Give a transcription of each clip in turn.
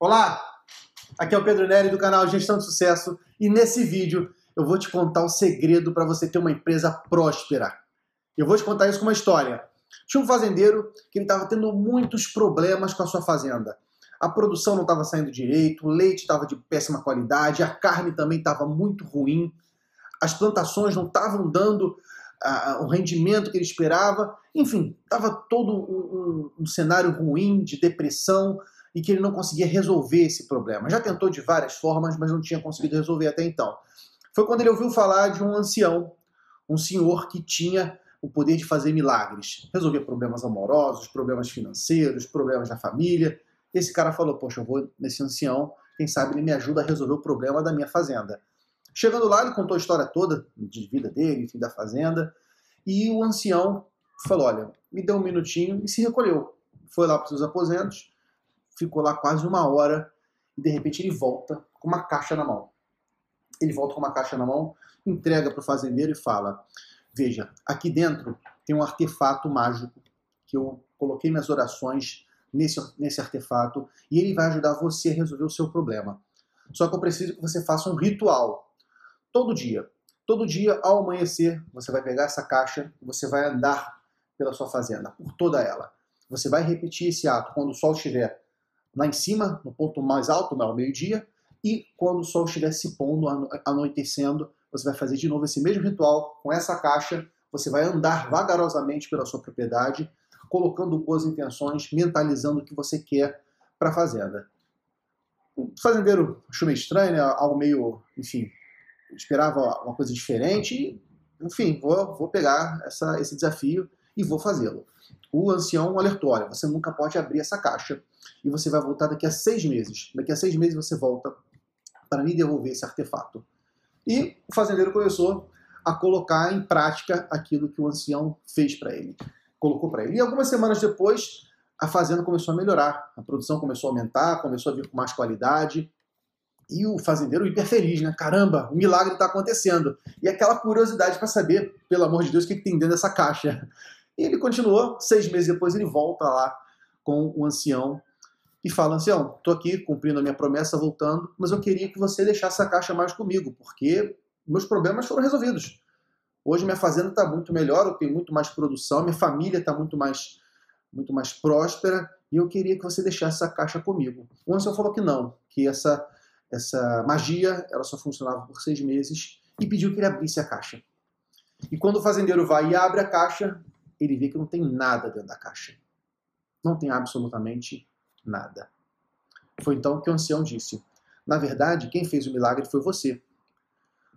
Olá, aqui é o Pedro Neri do canal Gestão de Sucesso e nesse vídeo eu vou te contar o segredo para você ter uma empresa próspera. Eu vou te contar isso com uma história. Tinha um fazendeiro que ele estava tendo muitos problemas com a sua fazenda. A produção não estava saindo direito, o leite estava de péssima qualidade, a carne também estava muito ruim, as plantações não estavam dando uh, o rendimento que ele esperava. Enfim, estava todo um, um, um cenário ruim de depressão e que ele não conseguia resolver esse problema. Já tentou de várias formas, mas não tinha conseguido resolver até então. Foi quando ele ouviu falar de um ancião, um senhor que tinha o poder de fazer milagres, resolver problemas amorosos, problemas financeiros, problemas da família. Esse cara falou: Poxa, eu vou nesse ancião, quem sabe ele me ajuda a resolver o problema da minha fazenda. Chegando lá, ele contou a história toda de vida dele, enfim, da fazenda, e o ancião falou: Olha, me deu um minutinho e se recolheu. Foi lá para os seus aposentos, ficou lá quase uma hora e de repente ele volta com uma caixa na mão. Ele volta com uma caixa na mão, entrega para o fazendeiro e fala: Veja, aqui dentro tem um artefato mágico que eu coloquei minhas orações nesse, nesse artefato e ele vai ajudar você a resolver o seu problema. Só que eu preciso que você faça um ritual todo dia. Todo dia, ao amanhecer, você vai pegar essa caixa e você vai andar pela sua fazenda, por toda ela. Você vai repetir esse ato quando o sol estiver lá em cima, no ponto mais alto, ao meio-dia, e quando o sol estiver se pondo, anoitecendo, você vai fazer de novo esse mesmo ritual com essa caixa. Você vai andar vagarosamente pela sua propriedade, colocando boas intenções, mentalizando o que você quer para a fazenda. O fazendeiro achou meio estranho, né? algo meio, enfim, esperava uma coisa diferente. Enfim, vou, vou pegar essa, esse desafio e vou fazê-lo. O ancião alertou: olha, você nunca pode abrir essa caixa e você vai voltar daqui a seis meses. Daqui a seis meses você volta para me devolver esse artefato. E o fazendeiro começou a colocar em prática aquilo que o ancião fez para ele, colocou para ele. E algumas semanas depois, a fazenda começou a melhorar, a produção começou a aumentar, começou a vir com mais qualidade. E o fazendeiro hiper feliz, né? Caramba, o milagre está acontecendo. E aquela curiosidade para saber, pelo amor de Deus, o que, que tem dentro dessa caixa. E ele continuou, seis meses depois ele volta lá com o ancião e fala, ancião, estou aqui cumprindo a minha promessa, voltando, mas eu queria que você deixasse a caixa mais comigo, porque meus problemas foram resolvidos. Hoje minha fazenda está muito melhor, eu tenho muito mais produção, minha família está muito mais, muito mais próspera, e eu queria que você deixasse essa caixa comigo. O ancião falou que não, que essa, essa magia ela só funcionava por seis meses, e pediu que ele abrisse a caixa. E quando o fazendeiro vai e abre a caixa, ele vê que não tem nada dentro da caixa. Não tem absolutamente nada. Foi então que o ancião disse: Na verdade, quem fez o milagre foi você.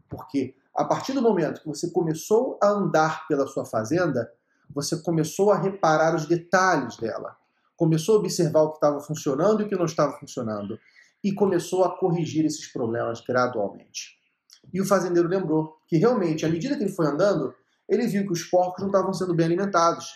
Porque a partir do momento que você começou a andar pela sua fazenda, você começou a reparar os detalhes dela, começou a observar o que estava funcionando e o que não estava funcionando, e começou a corrigir esses problemas gradualmente. E o fazendeiro lembrou que realmente, à medida que ele foi andando, ele viu que os porcos não estavam sendo bem alimentados,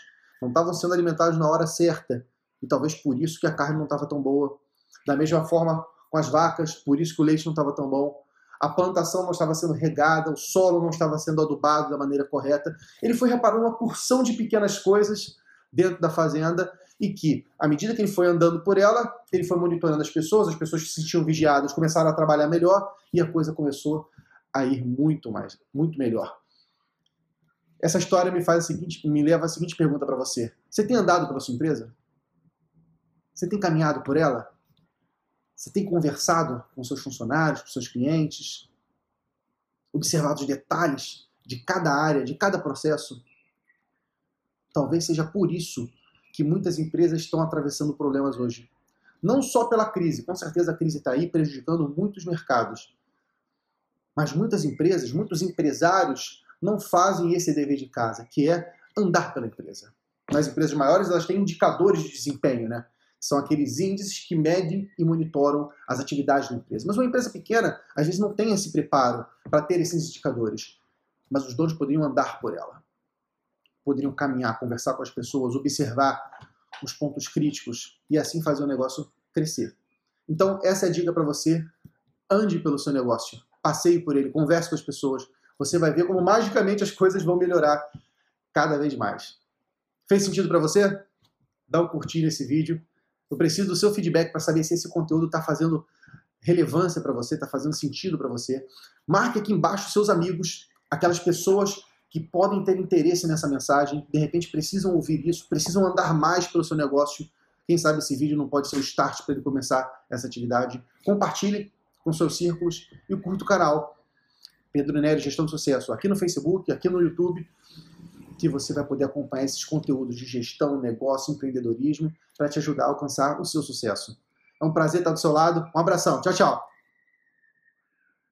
não estavam sendo alimentados na hora certa, e talvez por isso que a carne não estava tão boa. Da mesma forma com as vacas, por isso que o leite não estava tão bom. A plantação não estava sendo regada, o solo não estava sendo adubado da maneira correta. Ele foi reparando uma porção de pequenas coisas dentro da fazenda e que, à medida que ele foi andando por ela, ele foi monitorando as pessoas, as pessoas que se sentiam vigiadas começaram a trabalhar melhor e a coisa começou a ir muito mais, muito melhor. Essa história me faz a seguinte, me leva à seguinte pergunta para você: você tem andado pela sua empresa? Você tem caminhado por ela? Você tem conversado com seus funcionários, com seus clientes? Observado os detalhes de cada área, de cada processo? Talvez seja por isso que muitas empresas estão atravessando problemas hoje. Não só pela crise, com certeza a crise está aí prejudicando muitos mercados. Mas muitas empresas, muitos empresários não fazem esse dever de casa, que é andar pela empresa. Nas empresas maiores, elas têm indicadores de desempenho, né? São aqueles índices que medem e monitoram as atividades da empresa. Mas uma empresa pequena, às vezes, não tem esse preparo para ter esses indicadores. Mas os donos poderiam andar por ela. Poderiam caminhar, conversar com as pessoas, observar os pontos críticos e assim fazer o negócio crescer. Então, essa é a dica para você. Ande pelo seu negócio, passeie por ele, converse com as pessoas, você vai ver como magicamente as coisas vão melhorar cada vez mais. Fez sentido para você? Dá um curtir nesse vídeo. Eu preciso do seu feedback para saber se esse conteúdo está fazendo relevância para você, está fazendo sentido para você. Marque aqui embaixo seus amigos, aquelas pessoas que podem ter interesse nessa mensagem, de repente precisam ouvir isso, precisam andar mais pelo seu negócio. Quem sabe esse vídeo não pode ser o start para ele começar essa atividade. Compartilhe com seus círculos e curta o canal Pedro Nery Gestão de Sucesso aqui no Facebook, aqui no YouTube, que você vai poder acompanhar esses conteúdos de gestão, negócio, empreendedorismo para te ajudar a alcançar o seu sucesso. É um prazer estar do seu lado. Um abração. Tchau, tchau.